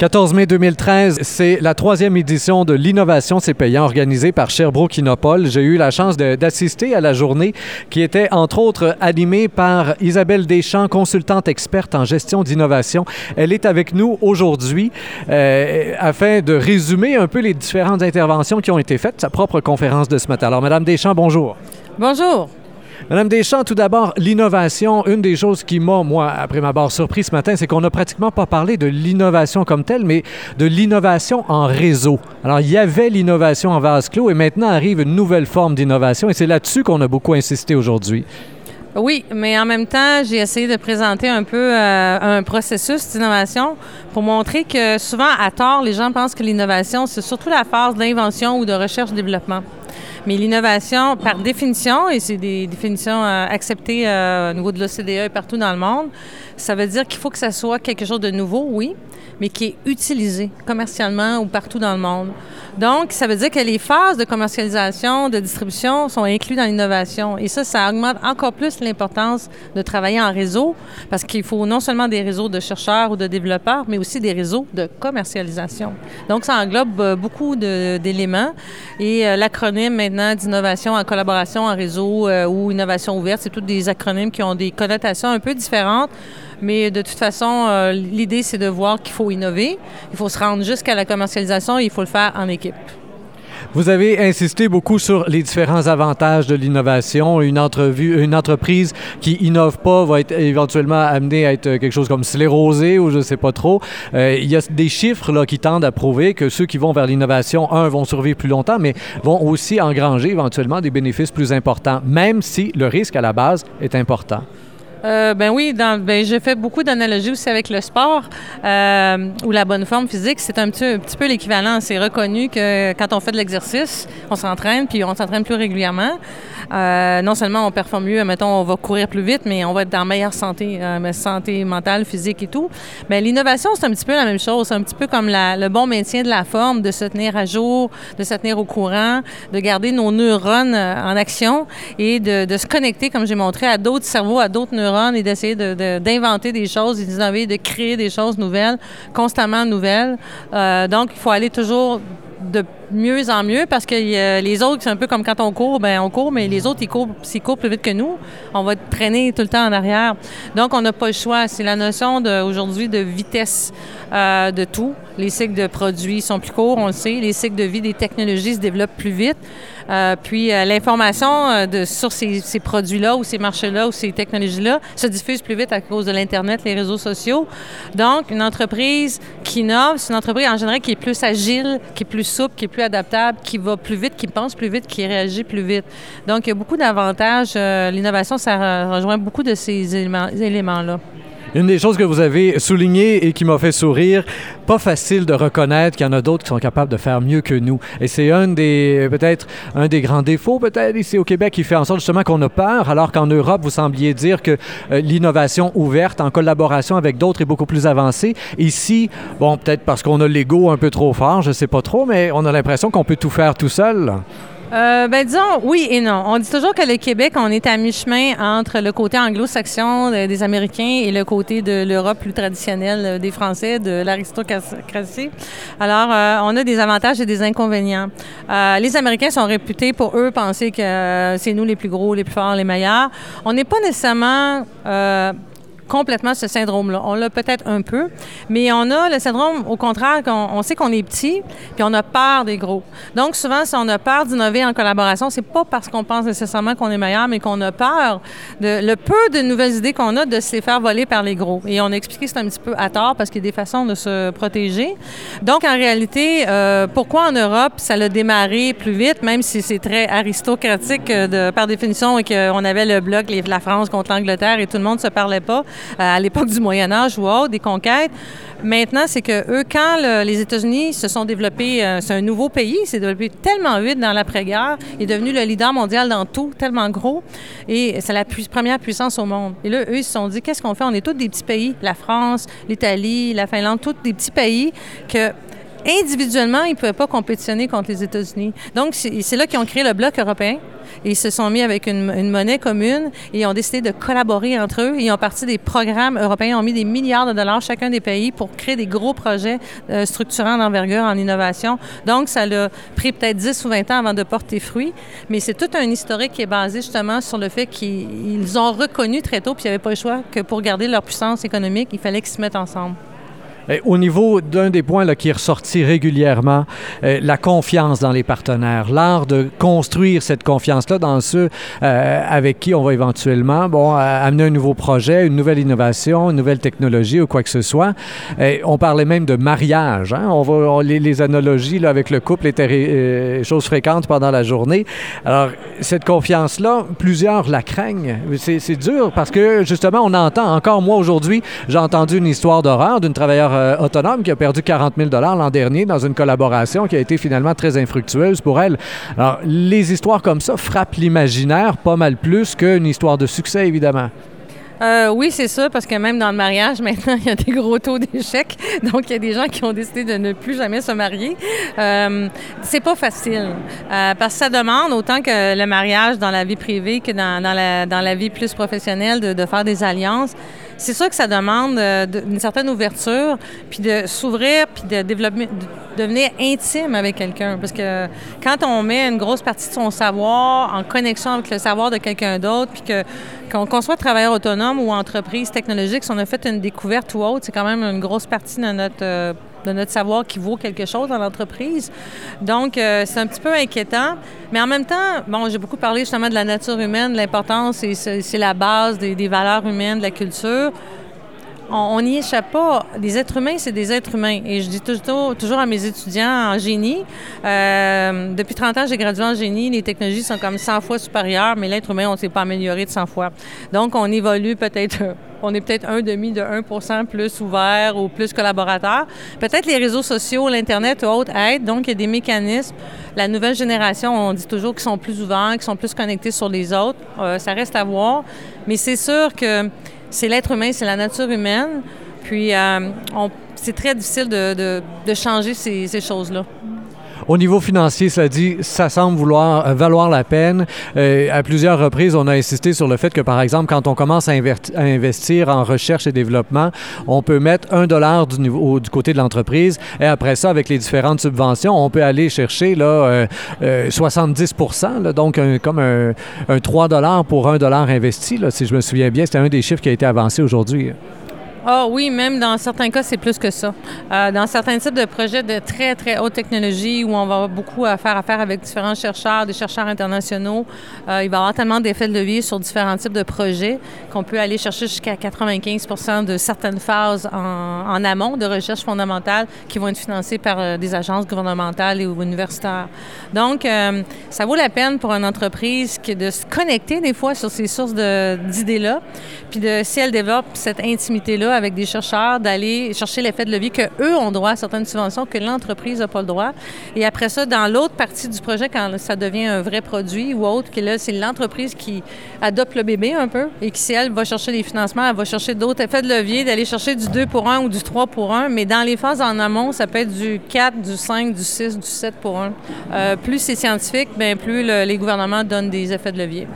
14 mai 2013, c'est la troisième édition de l'innovation C'est payant organisée par Sherbrooke Innopol. J'ai eu la chance d'assister à la journée qui était entre autres animée par Isabelle Deschamps, consultante experte en gestion d'innovation. Elle est avec nous aujourd'hui euh, afin de résumer un peu les différentes interventions qui ont été faites, sa propre conférence de ce matin. Alors, Madame Deschamps, bonjour. Bonjour. Madame Deschamps, tout d'abord, l'innovation. Une des choses qui m'a, moi, après ma barre surpris ce matin, c'est qu'on n'a pratiquement pas parlé de l'innovation comme telle, mais de l'innovation en réseau. Alors, il y avait l'innovation en vase clos et maintenant arrive une nouvelle forme d'innovation et c'est là-dessus qu'on a beaucoup insisté aujourd'hui. Oui, mais en même temps, j'ai essayé de présenter un peu euh, un processus d'innovation pour montrer que souvent, à tort, les gens pensent que l'innovation, c'est surtout la phase d'invention ou de recherche-développement. Mais l'innovation, par définition, et c'est des définitions euh, acceptées euh, au niveau de l'OCDE et partout dans le monde, ça veut dire qu'il faut que ça soit quelque chose de nouveau, oui, mais qui est utilisé commercialement ou partout dans le monde. Donc, ça veut dire que les phases de commercialisation, de distribution sont incluses dans l'innovation. Et ça, ça augmente encore plus l'importance de travailler en réseau parce qu'il faut non seulement des réseaux de chercheurs ou de développeurs, mais aussi des réseaux de commercialisation. Donc, ça englobe euh, beaucoup d'éléments. Et euh, l'acronyme maintenant d'innovation en collaboration en réseau euh, ou innovation ouverte, c'est tous des acronymes qui ont des connotations un peu différentes. Mais de toute façon, l'idée, c'est de voir qu'il faut innover. Il faut se rendre jusqu'à la commercialisation et il faut le faire en équipe. Vous avez insisté beaucoup sur les différents avantages de l'innovation. Une, entreprise qui innove pas va être éventuellement amenée à être quelque chose comme sclérosé ou je ne sais pas trop. Euh, il y a des chiffres là, qui tendent à prouver que ceux qui vont vers l'innovation, un, vont survivre plus longtemps, mais vont aussi engranger éventuellement des bénéfices plus importants, même si le risque à la base est important. Euh, ben oui, dans, ben, j'ai fait beaucoup d'analogies aussi avec le sport euh, ou la bonne forme physique. C'est un petit, peu l'équivalent. C'est reconnu que quand on fait de l'exercice, on s'entraîne, puis on s'entraîne plus régulièrement. Euh, non seulement on performe mieux, mettons, on va courir plus vite, mais on va être dans meilleure santé, euh, santé mentale, physique et tout. Mais l'innovation, c'est un petit peu la même chose. C'est un petit peu comme le bon maintien de la forme, de se tenir à jour, de se tenir au courant, de garder nos neurones euh, en action et de se connecter, comme j'ai montré, à d'autres cerveaux, à d'autres neurones et d'essayer d'inventer des choses, d'innover, de créer des choses nouvelles, constamment nouvelles. Euh, donc, il faut aller toujours de mieux en mieux parce que les autres, c'est un peu comme quand on court, ben on court, mais les autres, ils courent, s'ils courent plus vite que nous, on va traîner tout le temps en arrière. Donc, on n'a pas le choix. C'est la notion aujourd'hui de vitesse euh, de tout. Les cycles de produits sont plus courts, on le sait. Les cycles de vie des technologies se développent plus vite. Euh, puis euh, l'information euh, sur ces, ces produits-là ou ces marchés-là ou ces technologies-là se diffuse plus vite à cause de l'Internet, les réseaux sociaux. Donc, une entreprise qui innove, c'est une entreprise en général qui est plus agile, qui est plus souple, qui est plus adaptable, qui va plus vite, qui pense plus vite, qui réagit plus vite. Donc, il y a beaucoup d'avantages. L'innovation, ça rejoint beaucoup de ces éléments-là. Une des choses que vous avez soulignées et qui m'a fait sourire, pas facile de reconnaître qu'il y en a d'autres qui sont capables de faire mieux que nous. Et c'est un des, peut-être, un des grands défauts, peut-être, ici au Québec, qui fait en sorte justement qu'on a peur, alors qu'en Europe, vous sembliez dire que euh, l'innovation ouverte en collaboration avec d'autres est beaucoup plus avancée. Ici, bon, peut-être parce qu'on a l'ego un peu trop fort, je sais pas trop, mais on a l'impression qu'on peut tout faire tout seul. Euh, ben disons oui et non. On dit toujours que le Québec, on est à mi-chemin entre le côté anglo-saxon des Américains et le côté de l'Europe plus traditionnelle euh, des Français, de l'aristocratie. Alors, euh, on a des avantages et des inconvénients. Euh, les Américains sont réputés pour eux penser que c'est nous les plus gros, les plus forts, les meilleurs. On n'est pas nécessairement complètement ce syndrome-là. On l'a peut-être un peu, mais on a le syndrome, au contraire, qu'on on sait qu'on est petit, puis on a peur des gros. Donc, souvent, si on a peur d'innover en collaboration, c'est pas parce qu'on pense nécessairement qu'on est meilleur, mais qu'on a peur de le peu de nouvelles idées qu'on a de se les faire voler par les gros. Et on a expliqué c'est un petit peu à tort parce qu'il y a des façons de se protéger. Donc, en réalité, euh, pourquoi en Europe, ça l'a démarré plus vite, même si c'est très aristocratique euh, de, par définition et qu'on avait le bloc, la France contre l'Angleterre et tout le monde se parlait pas. Euh, à l'époque du Moyen Âge ou autre, des conquêtes. Maintenant, c'est que eux, quand les États-Unis se sont développés, euh, c'est un nouveau pays, s'est développé tellement vite dans l'après-guerre, il est devenu le leader mondial dans tout, tellement gros, et c'est la première puissance au monde. Et là, eux, ils se sont dit, qu'est-ce qu'on fait? On est tous des petits pays, la France, l'Italie, la Finlande, tous des petits pays que individuellement, ils ne pouvaient pas compétitionner contre les États-Unis. Donc, c'est là qu'ils ont créé le bloc européen. ils se sont mis avec une, monnaie commune et ils ont décidé de collaborer entre eux. Ils ont parti des programmes européens, ils ont mis des milliards de dollars chacun des pays pour créer des gros projets euh, structurants d'envergure en innovation. Donc, ça a pris peut-être 10 ou 20 ans avant de porter fruit. Mais c'est tout un historique qui est basé justement sur le fait qu'ils ont reconnu très tôt, puis il n'y avait pas le choix, que pour garder leur puissance économique, il fallait qu'ils se mettent ensemble. Au niveau d'un des points là, qui est ressorti régulièrement, euh, la confiance dans les partenaires, l'art de construire cette confiance-là dans ceux euh, avec qui on va éventuellement bon, amener un nouveau projet, une nouvelle innovation, une nouvelle technologie ou quoi que ce soit. on parlait même de mariage. Hein? On va, les, analogies là, avec le couple étaient euh, choses fréquentes pendant la journée. Alors, cette confiance-là, plusieurs la craignent. C'est dur parce que, justement, on entend, encore moi aujourd'hui, j'ai entendu une histoire d'horreur d'une travailleuse euh, autonome qui a perdu 40 000 l'an dernier dans une collaboration qui a été finalement très infructueuse pour elle. Alors, les histoires comme ça frappent l'imaginaire pas mal plus qu'une histoire de succès, évidemment. Euh, oui, c'est ça, parce que même dans le mariage, maintenant, il y a des gros taux d'échec. Donc, il y a des gens qui ont décidé de ne plus jamais se marier. Euh, c'est pas facile, parce que ça demande, autant que le mariage dans la vie privée que dans, la, vie plus professionnelle, de faire des alliances c'est sûr que ça demande euh, une certaine ouverture, puis de s'ouvrir, puis de développer, de devenir intime avec quelqu'un. Parce que quand on met une grosse partie de son savoir en connexion avec le savoir de quelqu'un d'autre, puis que qu'on soit travailleur autonome ou entreprise technologique, si on a fait une découverte ou autre, c'est quand même une grosse partie de notre euh, de notre savoir qui vaut quelque chose dans l'entreprise. Donc, euh, c'est un petit peu inquiétant. Mais en même temps, bon, j'ai beaucoup parlé justement de la nature humaine, l'importance, c'est la base des, valeurs humaines, de la culture on n'y échappe pas. Des êtres humains, c'est des êtres humains. Et je dis toujours, toujours à mes étudiants en génie, euh, depuis 30 ans, j'ai gradué en génie, les technologies sont comme 100 fois supérieures, mais l'être humain, on ne s'est pas amélioré de 100 fois. Donc, on évolue peut-être, on est peut-être un demi de 1% plus ouvert ou plus collaborateur. Peut-être les réseaux sociaux, l'Internet ou autres aident. Donc, il y a des mécanismes. La nouvelle génération, on dit toujours qu'ils sont plus ouverts, qu'ils sont plus connectés sur les autres. Euh, ça reste à voir. Mais c'est sûr que c'est l'être humain, c'est la nature humaine. Puis, euh, c'est très difficile de, changer ces choses-là. Au niveau financier, cela dit, ça semble euh, valoir la peine. Euh, à plusieurs reprises, on a insisté sur le fait que, par exemple, quand on commence à, investir en recherche et développement, on peut mettre un dollar du, côté de l'entreprise et après ça, avec les différentes subventions, on peut aller chercher là, 70% euh, donc comme un, 3 dollars pour un dollar investi, si je me souviens bien. C'était un des chiffres qui a été avancé aujourd'hui. Ah oui, même dans certains cas, c'est plus que ça. Euh, dans certains types de projets de très, très haute technologie où on va beaucoup faire affaire avec différents chercheurs, des chercheurs internationaux, euh, il va y avoir tellement d'effets de levier sur différents types de projets qu'on peut aller chercher jusqu'à 95 de certaines phases en, amont de recherche fondamentale qui vont être financées par euh, des agences gouvernementales et ou universitaires. Donc, ça vaut la peine pour une entreprise de se connecter des fois sur ces sources d'idées-là, puis de, si elle développe cette intimité-là avec des chercheurs d'aller chercher l'effet de levier que eux ont droit à certaines subventions que l'entreprise n'a pas le droit. Et après ça, dans l'autre partie du projet, quand ça devient un vrai produit ou autre, là, c'est l'entreprise qui adopte le bébé un peu et qui, si elle va chercher des financements, elle va chercher d'autres effets de levier, d'aller chercher du 2 pour 1 ou du 3 pour 1. Mais dans les phases en amont, ça peut être du 4, du 5, du 6, du 7 pour 1. Euh, plus c'est scientifique, bien, plus les gouvernements donnent des effets de levier.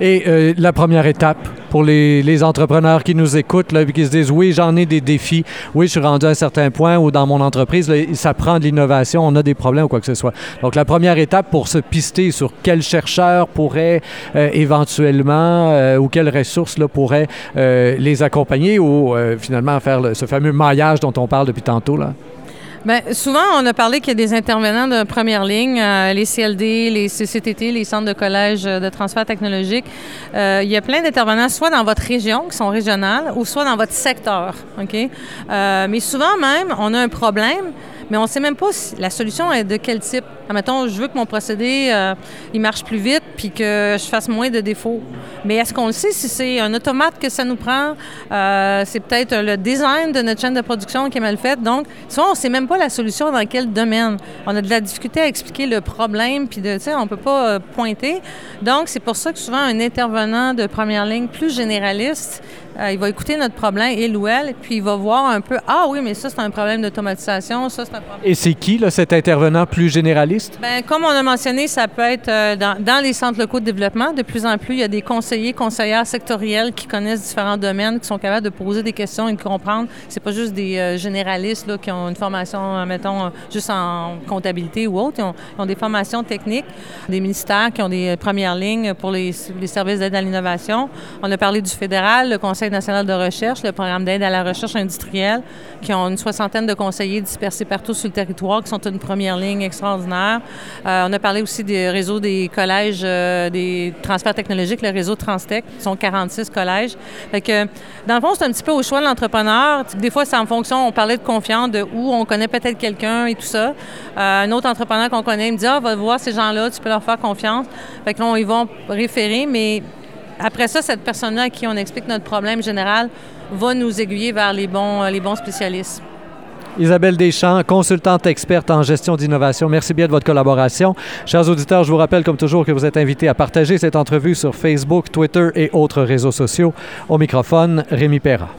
Et euh, la première étape pour les, entrepreneurs qui nous écoutent, là, qui se disent oui, j'en ai des défis, oui, je suis rendu à un certain point ou dans mon entreprise, ça prend de l'innovation, on a des problèmes ou quoi que ce soit. Donc, la première étape pour se pister sur quel chercheur pourrait euh, éventuellement euh, ou quelles ressources là, pourraient les accompagner ou finalement faire ce fameux maillage dont on parle depuis tantôt. Là. Bien, souvent, on a parlé qu'il y a des intervenants de première ligne, euh, les CLD, les CCTT, les centres de collège de transfert technologique. Euh, il y a plein d'intervenants, soit dans votre région, qui sont régionales, ou soit dans votre secteur. OK? Euh, mais souvent même, on a un problème, mais on ne sait même pas si la solution est de quel type. Admettons, je veux que mon procédé, euh, il marche plus vite puis que je fasse moins de défauts. Mais est-ce qu'on le sait si c'est un automate que ça nous prend? Euh, c'est peut-être le design de notre chaîne de production qui est mal fait. Donc, souvent, on ne sait même pas la solution dans quel domaine. On a de la difficulté à expliquer le problème puis de, tu sais, on ne peut pas euh, pointer. Donc, c'est pour ça que souvent, un intervenant de première ligne plus généraliste, il va écouter notre problème, il ou elle, puis il va voir un peu, ah oui, mais ça, c'est un problème d'automatisation, ça, c'est un problème... Et c'est qui, là, cet intervenant plus généraliste? Bien, comme on a mentionné, ça peut être euh, dans, les centres locaux de développement. De plus en plus, il y a des conseillers, conseillères sectoriels qui connaissent différents domaines, qui sont capables de poser des questions et de comprendre. C'est pas juste des euh, généralistes qui ont une formation, mettons, juste en comptabilité ou autre. Ils ont, ils ont, des formations techniques, des ministères qui ont des premières lignes pour les, les services d'aide à l'innovation. On a parlé du fédéral, le Conseil national de recherche, le programme d'aide à la recherche industrielle, qui ont une soixantaine de conseillers dispersés partout sur le territoire, qui sont une première ligne extraordinaire. Euh, on a parlé aussi des réseaux des collèges euh, des transferts technologiques, le réseau Transtech, qui sont 46 collèges. Dans le fond, c'est un petit peu au choix de l'entrepreneur. Des fois, c'est en fonction, on parlait de confiance, de où on connaît peut-être quelqu'un et tout ça. Euh, un autre entrepreneur qu'on connaît me dit, ah, va voir ces gens-là, tu peux leur faire confiance. Fait que là, ils vont référer, mais après ça, cette personne-là à qui on explique notre problème général va nous aiguiller vers les bons spécialistes. Isabelle Deschamps, consultante experte en gestion d'innovation. Merci bien de votre collaboration. Chers auditeurs, je vous rappelle comme toujours que vous êtes invités à partager cette entrevue sur Facebook, Twitter et autres réseaux sociaux. Au microphone, Rémi Perra.